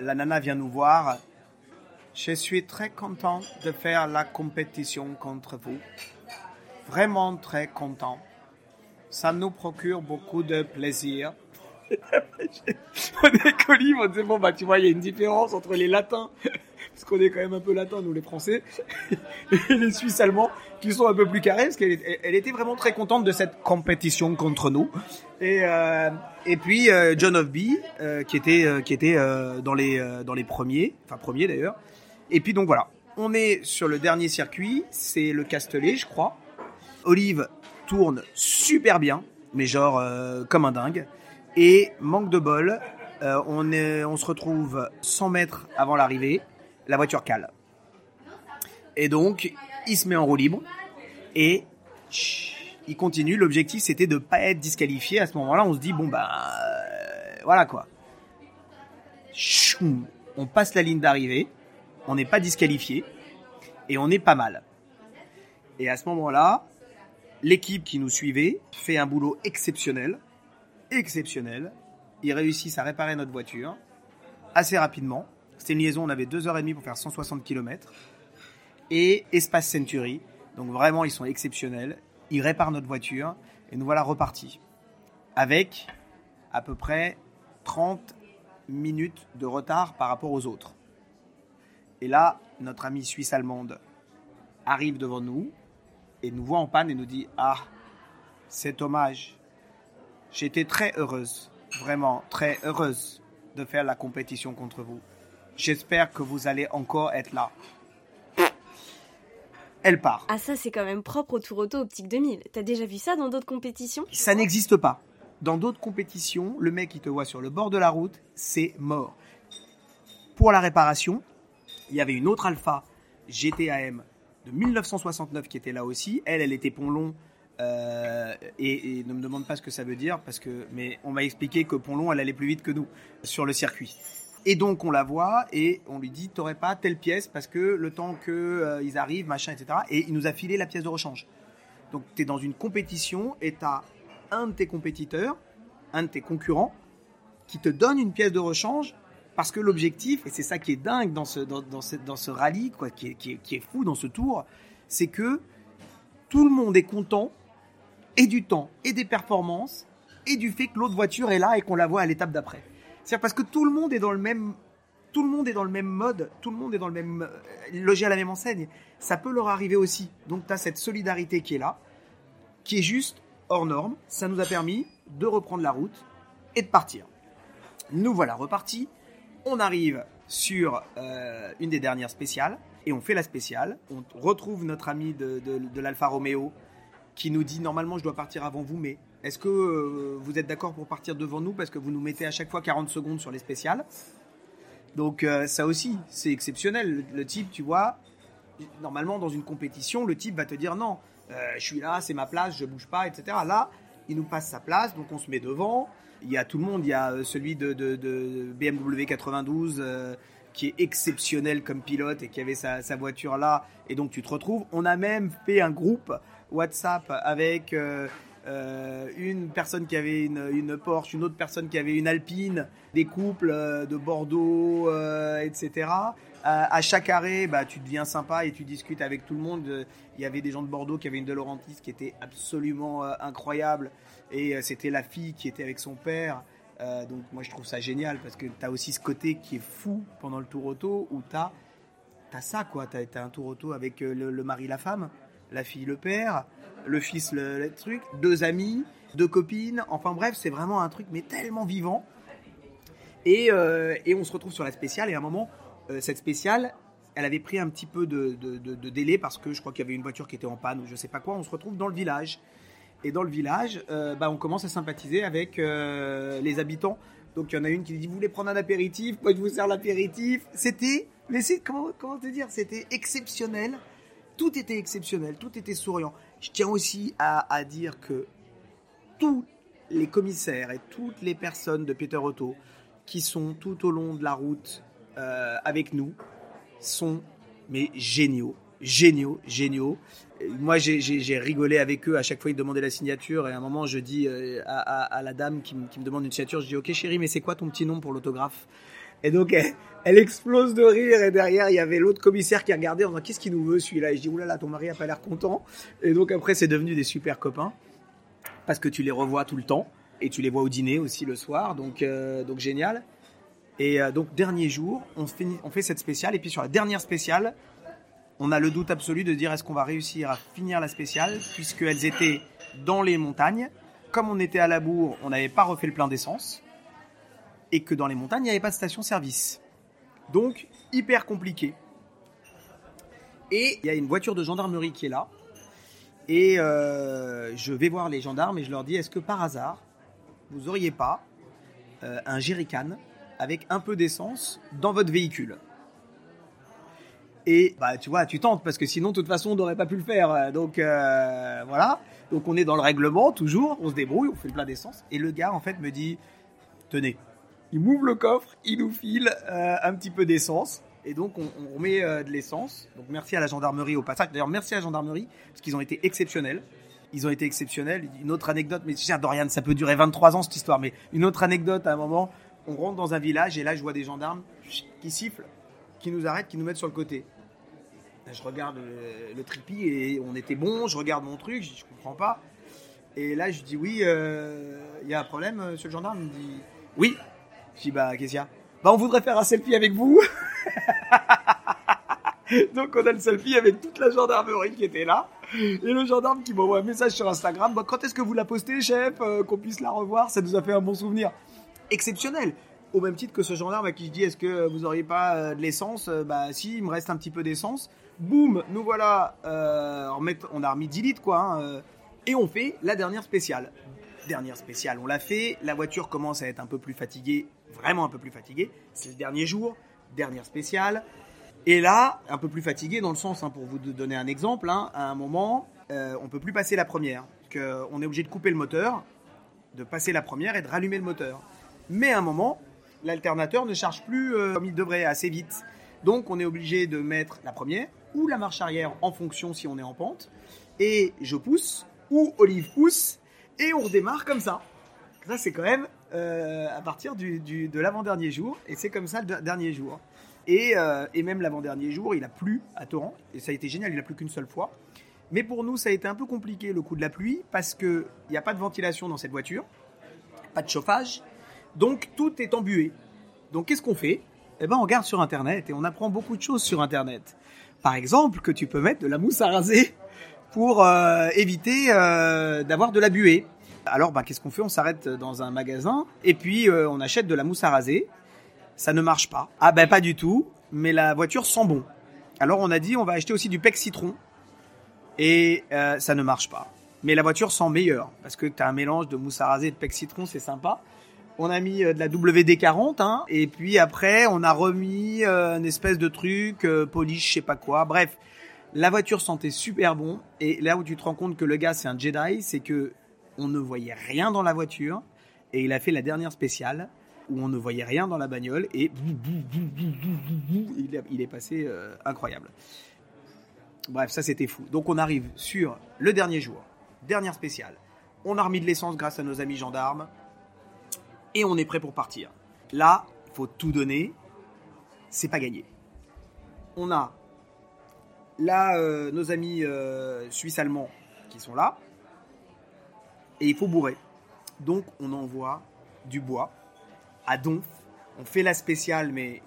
La nana vient nous voir. Je suis très content de faire la compétition contre vous vraiment très content. Ça nous procure beaucoup de plaisir. on est colis, on dit bon bah tu vois il y a une différence entre les latins parce qu'on est quand même un peu latins nous les français. Les suisses allemands qui sont un peu plus carrés parce qu'elle elle était vraiment très contente de cette compétition contre nous. Et euh, puis euh, John of B euh, qui était était dans les premiers enfin premiers d'ailleurs. Et puis donc voilà. On est sur le dernier circuit. C'est le Castellet je crois. Olive tourne super bien, mais genre euh, comme un dingue. Et manque de bol, euh, on, on se retrouve 100 mètres avant l'arrivée, la voiture cale. Et donc, il se met en roue libre et il continue. L'objectif, c'était de pas être disqualifié. À ce moment-là, on se dit bon bah euh, voilà quoi. On passe la ligne d'arrivée, on n'est pas disqualifié et on est pas mal. Et à ce moment-là, L'équipe qui nous suivait fait un boulot exceptionnel, exceptionnel. Ils réussissent à réparer notre voiture assez rapidement. C'était une liaison, on avait deux heures et demie pour faire 160 km. Et Espace Century, donc vraiment ils sont exceptionnels. Ils réparent notre voiture et nous voilà repartis. Avec à peu près 30 minutes de retard par rapport aux autres. Et là, notre amie suisse-allemande arrive devant nous, et nous voit en panne et nous dit Ah, c'est dommage. J'étais très heureuse, vraiment très heureuse de faire la compétition contre vous. J'espère que vous allez encore être là. elle part. Ah ça c'est quand même propre au Tour Auto Optique 2000. T'as déjà vu ça dans d'autres compétitions Ça n'existe pas. Dans d'autres compétitions, le mec qui te voit sur le bord de la route, c'est mort. Pour la réparation, il y avait une autre Alpha GTAM de 1969 qui était là aussi. Elle, elle était pont long. euh, et, et ne me demande pas ce que ça veut dire parce que mais on m'a expliqué que pont long elle allait plus vite que nous sur le circuit et donc on la voit et on lui dit t'aurais pas telle pièce parce que le temps que euh, arrivent machin etc et il nous a filé la pièce de rechange donc tu es dans une compétition et tu as un de tes compétiteurs un de tes concurrents qui te donne une pièce de rechange parce que l'objectif, et c'est ça qui est dingue dans ce, dans, dans ce rallye, quoi, qui, est, qui, est, qui est fou dans ce tour, c'est que tout le monde est content et du temps et des performances et du fait que l'autre voiture est là et qu'on la voit à l'étape d'après. C'est parce que tout le monde est dans le même tout le monde est dans le même mode, tout le monde est dans le même euh, logé à la même enseigne. Ça peut leur arriver aussi. Donc tu as cette solidarité qui est là, qui est juste hors norme. Ça nous a permis de reprendre la route et de partir. Nous voilà repartis. On arrive sur euh, une des dernières spéciales et on fait la spéciale. On retrouve notre ami de, de l'Alfa Romeo qui nous dit normalement je dois partir avant vous, mais est-ce que euh, vous êtes d'accord pour partir devant nous parce que vous nous mettez à chaque fois 40 secondes sur les spéciales? Donc euh, ça aussi, c'est exceptionnel. Le, type, tu vois, normalement dans une compétition, le type va te dire non, euh, je suis là, c'est ma place, je bouge pas, etc. Là, il nous passe sa place, donc on se met devant. Il y a tout le monde, il y a celui de, BMW 92 euh, qui est exceptionnel comme pilote et qui avait sa, voiture là, et donc tu te retrouves. On a même fait un groupe WhatsApp avec euh, une personne qui avait une, Porsche, une autre personne qui avait une Alpine, des couples euh, de Bordeaux, etc. À, chaque arrêt, bah, tu deviens sympa et tu discutes avec tout le monde. Il y avait des gens de Bordeaux qui avaient une De Laurentiis qui était absolument incroyable et c'était la fille qui était avec son père. Euh, donc moi je trouve ça génial parce que tu as aussi ce côté qui est fou pendant le tour auto où tu as, ça quoi, tu as, un tour auto avec le, mari, la femme, la fille, le père, le fils, le, truc, deux amis, deux copines, enfin bref c'est vraiment un truc mais tellement vivant. Et, euh, et, on se retrouve sur la spéciale et à un moment euh, cette spéciale elle avait pris un petit peu de, de, délai parce que je crois qu'il y avait une voiture qui était en panne ou je sais pas quoi, on se retrouve dans le village et dans le village, euh, bah, on commence à sympathiser avec les habitants. Donc il y en a une qui dit vous voulez prendre un apéritif, moi je vous sers l'apéritif? C'était, mais c'est comment comment te dire, c'était exceptionnel. Tout était exceptionnel, tout était souriant. Je tiens aussi à, dire que tous les commissaires et toutes les personnes de Peter Otto qui sont tout au long de la route euh, avec nous sont mais géniaux, géniaux, géniaux. Moi j'ai rigolé avec eux à chaque fois ils demandaient la signature et à un moment je dis euh, à, la dame qui, me demande une signature je dis ok chérie mais c'est quoi ton petit nom pour l'autographe? Et donc elle, explose de rire et derrière il y avait l'autre commissaire qui regardait en disant qu'est-ce qu'il nous veut celui-là? Et je dis oulala ton mari a pas l'air content. Et donc après c'est devenu des super copains. Parce que tu les revois tout le temps. Et tu les vois au dîner aussi le soir. Donc euh, donc génial. Et euh, donc dernier jour on, on fait cette spéciale. Et puis sur la dernière spéciale on a le doute absolu de dire est-ce qu'on va réussir à finir la spéciale, puisqu'elles étaient dans les montagnes. Comme on était à la bourre, on n'avait pas refait le plein d'essence. Et que dans les montagnes, il n'y avait pas de station-service. Donc, hyper compliqué. Et il y a une voiture de gendarmerie qui est là. Et euh, je vais voir les gendarmes et je leur dis est-ce que par hasard, vous auriez pas euh, un jerrycan avec un peu d'essence dans votre véhicule? Et bah tu vois, tu tentes parce que sinon de toute façon on n'aurait pas pu le faire. Donc euh, voilà. Donc on est dans le règlement toujours, on se débrouille, on fait le plein d'essence et le gars en fait me dit tenez, il m'ouvre le coffre, il nous file euh, un petit peu d'essence et donc on, on met euh, de l'essence. Donc merci à la gendarmerie au passage. D'ailleurs merci à la gendarmerie parce qu'ils ont été exceptionnels. Ils ont été exceptionnels. Une autre anecdote, mais tiens Dorian, ça peut durer 23 ans cette histoire, mais une autre anecdote à un moment, on rentre dans un village et là je vois des gendarmes qui sifflent, qui nous arrêtent, qui nous mettent sur le côté je regarde le, le tripi et on était bon, je regarde mon truc, je, je comprends pas. Et là, je dis oui, il euh, y a un problème, monsieur le gendarme? Il me dit oui. Je bah, qu'est-ce qu'il y Bah, on voudrait faire un selfie avec vous. Donc, on a le selfie avec toute la gendarmerie qui était là. Et le gendarme qui m'envoie un message sur Instagram. Bah, quand est-ce que vous la postez, chef? Euh, Qu'on puisse la revoir, ça nous a fait un bon souvenir. Exceptionnel. Au même titre que ce gendarme à qui je dis est-ce que vous auriez pas de l'essence? Bah si, il me reste un petit peu d'essence. Boum, nous voilà, euh, on, a remis 10 litres quoi, hein, euh, et on fait la dernière spéciale. Dernière spéciale, on l'a fait, la voiture commence à être un peu plus fatiguée, vraiment un peu plus fatiguée, c'est le dernier jour, dernière spéciale. Et là, un peu plus fatigué dans le sens, hein, pour vous donner un exemple, hein, à un moment, euh, on peut plus passer la première, que on est obligé de couper le moteur, de passer la première et de rallumer le moteur. Mais à un moment, l'alternateur ne charge plus euh, comme il devrait assez vite. Donc on est obligé de mettre la première ou la marche arrière en fonction si on est en pente. Et je pousse ou Olive pousse et on redémarre comme ça. Ça c'est quand même euh, à partir de l'avant-dernier jour et c'est comme ça le de- dernier jour. Et, euh, et même l'avant-dernier jour, il a plu à torrent et ça a été génial, il a plu qu'une seule fois. Mais pour nous, ça a été un peu compliqué le coup de la pluie parce qu'il n'y a pas de ventilation dans cette voiture, pas de chauffage, donc tout est embué. Donc qu'est-ce qu'on fait? Eh ben on regarde sur internet et on apprend beaucoup de choses sur internet. Par exemple, que tu peux mettre de la mousse à raser pour euh, éviter d'avoir de la buée. Alors bah, qu'est-ce qu'on fait? On s'arrête dans un magasin et puis euh, on achète de la mousse à raser. Ça ne marche pas. Ah ben pas du tout, mais la voiture sent bon. Alors on a dit on va acheter aussi du pec citron et euh, ça ne marche pas. Mais la voiture sent meilleure parce que tu as un mélange de mousse à raser et de pec citron, c'est sympa. On a mis euh, de la WD-40 hein, et puis après on a remis une espèce de truc polish, je sais pas quoi. Bref, la voiture sentait super bon et là où tu te rends compte que le gars c'est un Jedi, c'est que on ne voyait rien dans la voiture et il a fait la dernière spéciale où on ne voyait rien dans la bagnole et il, est- il passé euh, incroyable. Bref, ça c'était fou. Donc on arrive sur le dernier jour, dernière spéciale. On a remis de l'essence grâce à nos amis gendarmes et on est prêt pour partir. Là, faut tout donner. C'est pas gagné. On a là euh, nos amis euh, suisses-allemands qui sont là et il faut bourrer. Donc on envoie du bois à Donf. On fait la spéciale mais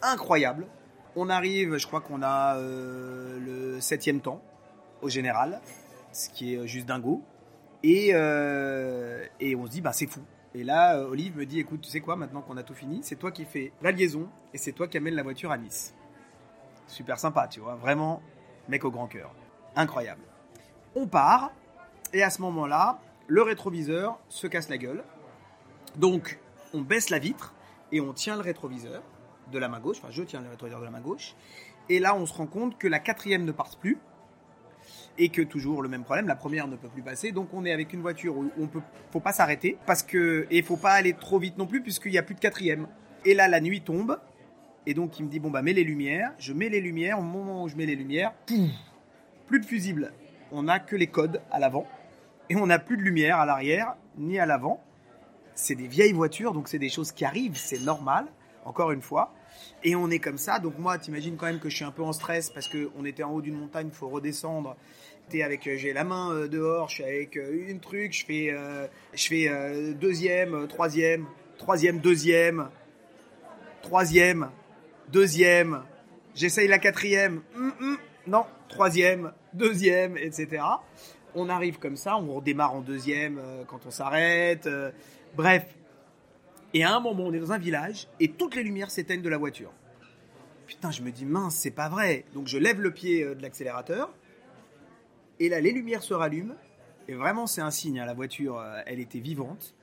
incroyable. On arrive, je crois qu'on a euh, le septième temps au général, ce qui est euh, juste dingo. Et, euh, et on se dit, bah c'est fou. Et là, Olive me dit, écoute, tu sais quoi, maintenant qu'on a tout fini, c'est toi qui fais la liaison et c'est toi qui amène la voiture à Nice. Super sympa, tu vois, vraiment, mec au grand cœur. Incroyable. On part, et à ce moment-là, le rétroviseur se casse la gueule. Donc, on baisse la vitre et on tient le rétroviseur de la main gauche. Enfin, je tiens le rétroviseur de la main gauche. Et là, on se rend compte que la quatrième ne passe plus. Et que toujours le même problème, la première ne peut plus passer. Donc, on est avec une voiture où on peut, faut pas s'arrêter. Parce que, et faut pas aller trop vite non plus, puisqu'il n'y a plus de quatrième. Et là, la nuit tombe. Et donc, il me dit, bon, bah, mets les lumières. Je mets les lumières. Au moment où je mets les lumières, plus de fusible. On n'a que les codes à l'avant. Et on n'a plus de lumière à l'arrière, ni à l'avant c'est des vieilles voitures, donc c'est des choses qui arrivent, c'est normal, encore une fois. Et on est comme ça, donc moi, t'imagines quand même que je suis un peu en stress parce qu'on était en haut d'une montagne, il faut redescendre. Avec, euh, j'ai la main euh, dehors, je suis avec euh, une truc, je fais, je fais deuxième, troisième, troisième, deuxième, troisième, deuxième. J'essaye la quatrième, Hum, hum, non, troisième, deuxième, etc. On arrive comme ça, on redémarre en deuxième euh, quand on s'arrête. euh, bref. Et à un moment, on est dans un village et toutes les lumières s'éteignent de la voiture. Putain, je me dis mince, c'est pas vrai. Donc je lève le pied euh, de l'accélérateur et là, les lumières se rallument. Et vraiment, c'est un signe. hein, la voiture, elle était vivante.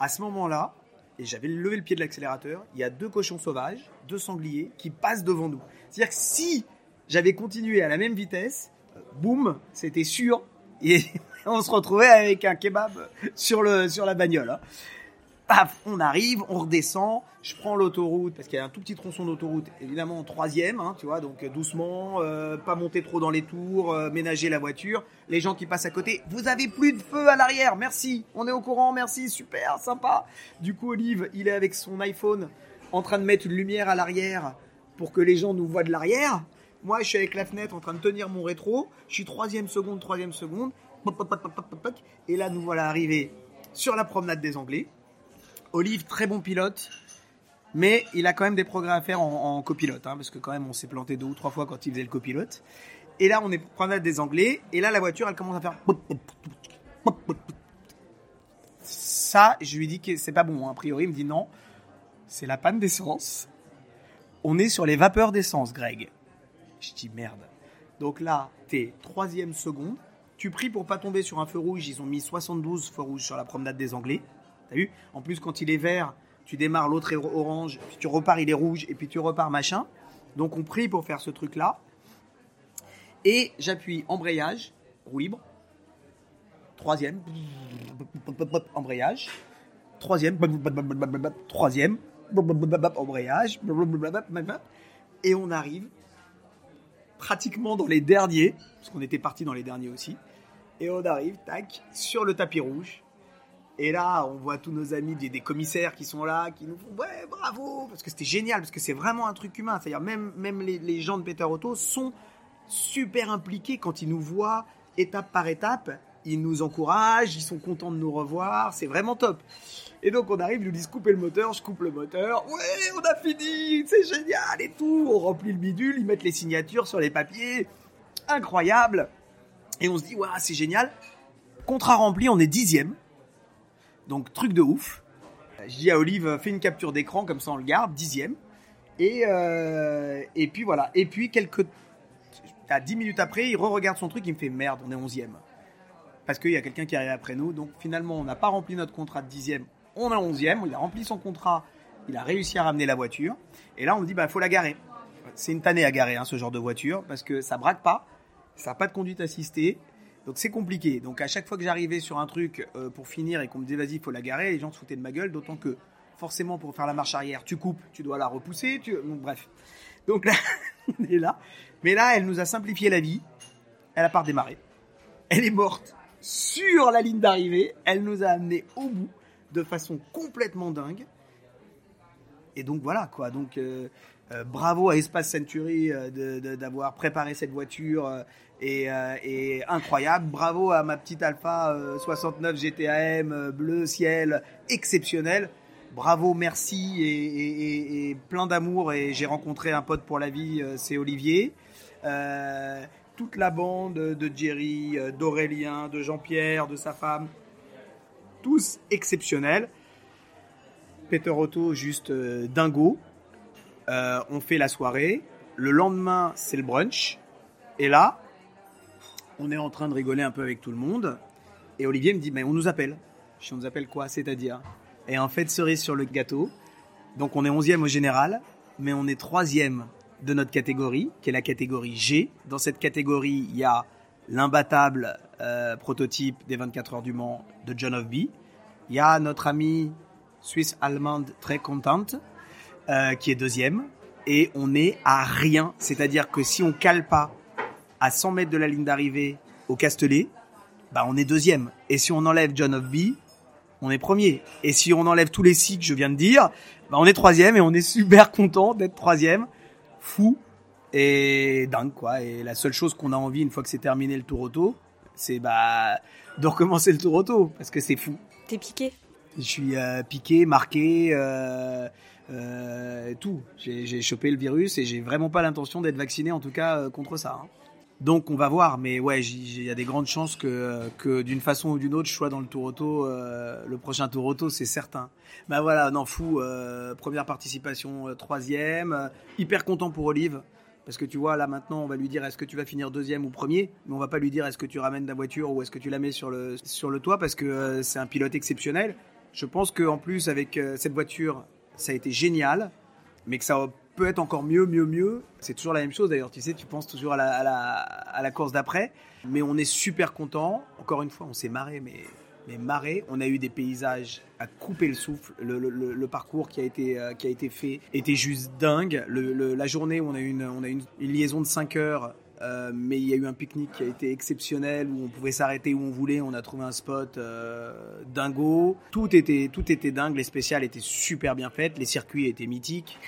À ce moment-là, et j'avais levé le pied de l'accélérateur, il y a deux cochons sauvages, deux sangliers qui passent devant nous. C'est-à-dire que si j'avais continué à la même vitesse, boum, c'était sûr. Et on se retrouvait avec un kebab sur, le, sur la bagnole. hein. Paf, on arrive, on redescend, je prends l'autoroute, parce qu'il y a un tout petit tronçon d'autoroute, évidemment en troisième, hein, tu vois, donc euh, doucement, euh, pas monter trop dans les tours, euh, ménager la voiture, les gens qui passent à côté, vous avez plus de feu à l'arrière, merci, on est au courant, merci, super, sympa. Du coup, Olive, il est avec son iPhone en train de mettre une lumière à l'arrière pour que les gens nous voient de l'arrière. Moi, je suis avec la fenêtre en train de tenir mon rétro, je suis troisième seconde, troisième seconde, et là, nous voilà arrivés sur la promenade des Anglais. Olive, très bon pilote, mais il a quand même des progrès à faire en, en copilote, hein, parce que quand même on s'est planté deux ou trois fois quand il faisait le copilote. Et là, on est promenade des Anglais, et là, la voiture, elle commence à faire. Ça, je lui dis que c'est pas bon. hein. A priori, il me dit non, c'est la panne d'essence. On est sur les vapeurs d'essence, Greg. Je dis merde. Donc là, t'es troisième seconde. Tu pries pour pas tomber sur un feu rouge. Ils ont mis 72 feux rouges sur la promenade des Anglais. T'as vu? En plus, quand il est vert, tu démarres, l'autre est orange, puis tu repars, il est rouge, et puis tu repars machin. Donc on prie pour faire ce truc-là. Et j'appuie embrayage, roue libre. Troisième, embrayage. Troisième, troisième, embrayage. Et on arrive pratiquement dans les derniers, parce qu'on était parti dans les derniers aussi. Et on arrive, tac, sur le tapis rouge. Et là, on voit tous nos amis, des, des commissaires qui sont là, qui nous font ouais, bravo, parce que c'était génial, parce que c'est vraiment un truc humain. C'est-à-dire même même les, les gens de Peter Otto sont super impliqués quand ils nous voient étape par étape. Ils nous encouragent, ils sont contents de nous revoir, c'est vraiment top. Et donc on arrive, ils nous disent coupez le moteur, je coupe le moteur, ouais, on a fini, c'est génial et tout. On remplit le bidule, ils mettent les signatures sur les papiers, incroyable. Et on se dit ouais, c'est génial. Contrat rempli, on est dixième. Donc truc de ouf. Je dis à Olive, fais une capture d'écran, comme ça on le garde, dixième. Et, euh, puis voilà. Et puis quelques... À 10 minutes après, il re-regarde son truc, il me fait merde, on est onzième. Parce qu'il y a quelqu'un qui arrive après nous. Donc finalement, on n'a pas rempli notre contrat de dixième. On est onzième, il a rempli son contrat, il a réussi à ramener la voiture. Et là, on me dit, bah faut la garer. C'est une tannée à garer, hein, ce genre de voiture, parce que ça braque pas, ça n'a pas de conduite assistée. Donc c'est compliqué. Donc à chaque fois que j'arrivais sur un truc euh, pour finir et qu'on me disait vas-y, faut la garer, les gens se foutaient de ma gueule, d'autant que forcément pour faire la marche arrière, tu coupes, tu dois la repousser, donc bref. Donc là, on est là. Mais là, elle nous a simplifié la vie. Elle a pas redémarré. Elle est morte sur la ligne d'arrivée. Elle nous a amené au bout de façon complètement dingue. Et donc voilà quoi. Donc euh, euh, bravo à Espace Century euh, d'avoir préparé cette voiture et, incroyable. Bravo à ma petite Alpha euh, 69 GTAM bleu ciel exceptionnel. Bravo, merci et, plein d'amour. Et j'ai rencontré un pote pour la vie, c'est Olivier. Toute la bande de Jerry, euh, d'Aurélien, de Jean-Pierre, de sa femme, tous exceptionnels. Peter Otto, juste euh, dingo. Euh, on fait la soirée. Le lendemain, c'est le brunch. Et là, on est en train de rigoler un peu avec tout le monde. Et Olivier me dit, mais on nous appelle. On nous appelle quoi C'est-à-dire? Et en fait, cerise sur le gâteau. Donc on est 11e au général, mais on est troisième de notre catégorie, qui est la catégorie G. Dans cette catégorie, il y a l'imbattable euh, prototype des 24 heures du Mans de John of B. Il y a notre amie suisse-allemande très contente, euh, qui est deuxième. Et on est à rien. C'est-à-dire que si on cale pas à 100 mètres de la ligne d'arrivée au Castellet, bah on est deuxième. Et si on enlève John of B, on est premier. Et si on enlève tous les six que je viens de dire, bah on est troisième et on est super content d'être troisième. Fou et dingue quoi. Et la seule chose qu'on a envie une fois que c'est terminé le tour auto, c'est bah de recommencer le tour auto parce que c'est fou. T'es piqué? Je suis euh, piqué, marqué, euh, euh, tout. J'ai chopé le virus et j'ai vraiment pas l'intention d'être vacciné en tout cas contre ça. hein. Donc on va voir, mais ouais, il y a des grandes chances que, que d'une façon ou d'une autre, je sois dans le tour auto, euh, le prochain tour auto, c'est certain. Bah voilà, non fou, euh, première participation, euh, troisième, euh, hyper content pour Olive, parce que tu vois là maintenant, on va lui dire est-ce que tu vas finir deuxième ou premier, mais on va pas lui dire est-ce que tu ramènes ta voiture ou est-ce que tu la mets sur le sur le toit, parce que euh, c'est un pilote exceptionnel. Je pense que en plus avec euh, cette voiture, ça a été génial, mais que ça peut être encore mieux, mieux, mieux. C'est toujours la même chose d'ailleurs, tu sais, tu penses toujours à la, course d'après, mais on est super content. Encore une fois, on s'est marré, mais, mais marré. On a eu des paysages à couper le souffle. Le, parcours qui a été, euh, qui a été fait était juste dingue. La journée on a eu une, on a une, une liaison de 5 heures. euh, mais il y a eu un pique-nique qui a été exceptionnel où on pouvait s'arrêter où on voulait. On a trouvé un spot euh, dingo. Tout était, tout était dingue. Les spéciales étaient super bien faites. Les circuits étaient mythiques.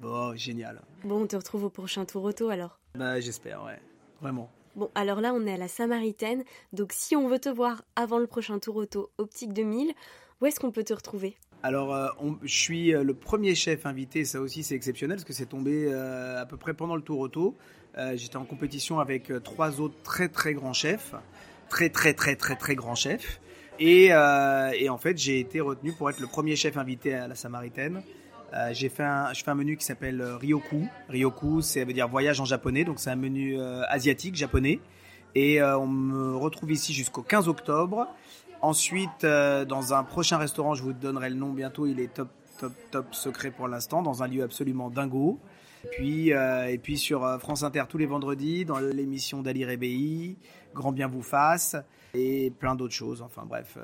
Bon, génial. Bon, on te retrouve au prochain tour auto alors. Bah, j'espère, ouais. Vraiment. Bon, alors là, on est à la Samaritaine. Donc, si on veut te voir avant le prochain tour auto Optique 2000, où est-ce qu'on peut te retrouver? Alors, euh, on- je suis euh, le premier chef invité, ça aussi c'est exceptionnel parce que c'est tombé euh, à peu près pendant le tour auto. Euh, J'étais en compétition avec trois autres très très grands chefs, très très très très très grands chefs. Et, et en fait, j'ai été retenu pour être le premier chef invité à la Samaritaine. Euh, j'ai fait un, je fais un menu qui s'appelle euh, Ryoku. Ryoku, ça veut dire voyage en japonais, donc c'est un menu euh, asiatique japonais. Et on me retrouve ici jusqu'au 15 octobre. Ensuite, dans un prochain restaurant, je vous donnerai le nom bientôt. Il est top, top, top secret pour l'instant, dans un lieu absolument dingo. Puis, et puis sur France Inter tous les vendredis, dans l'émission d'Ali Rebéi, Grand bien vous fasse, et plein d'autres choses. Enfin bref,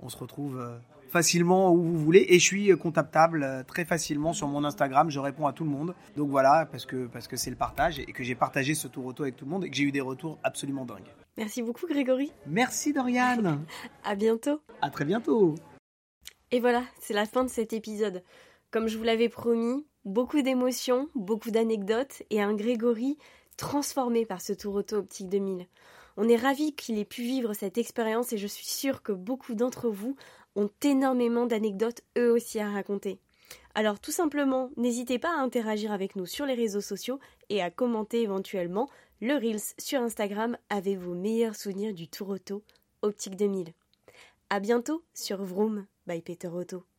on se retrouve facilement où vous voulez. Et je suis euh, contactable euh, très facilement sur mon Instagram. Je réponds à tout le monde. Donc voilà, parce que parce que c'est le partage et que j'ai partagé ce tour auto avec tout le monde et que j'ai eu des retours absolument dingues. Merci beaucoup Grégory. Merci Dorian. À bientôt. à très bientôt. Et voilà, c'est la fin de cet épisode. Comme je vous l'avais promis, beaucoup d'émotions, beaucoup d'anecdotes et un Grégory transformé par ce tour auto optique 2000. On est ravis qu'il ait pu vivre cette expérience et je suis sûre que beaucoup d'entre vous ont énormément d'anecdotes eux aussi à raconter. Alors tout simplement, n'hésitez pas à interagir avec nous sur les réseaux sociaux et à commenter éventuellement le Reels sur Instagram avec vos meilleurs souvenirs du tour auto optique 2000. À bientôt sur Vroom by Peter Auto.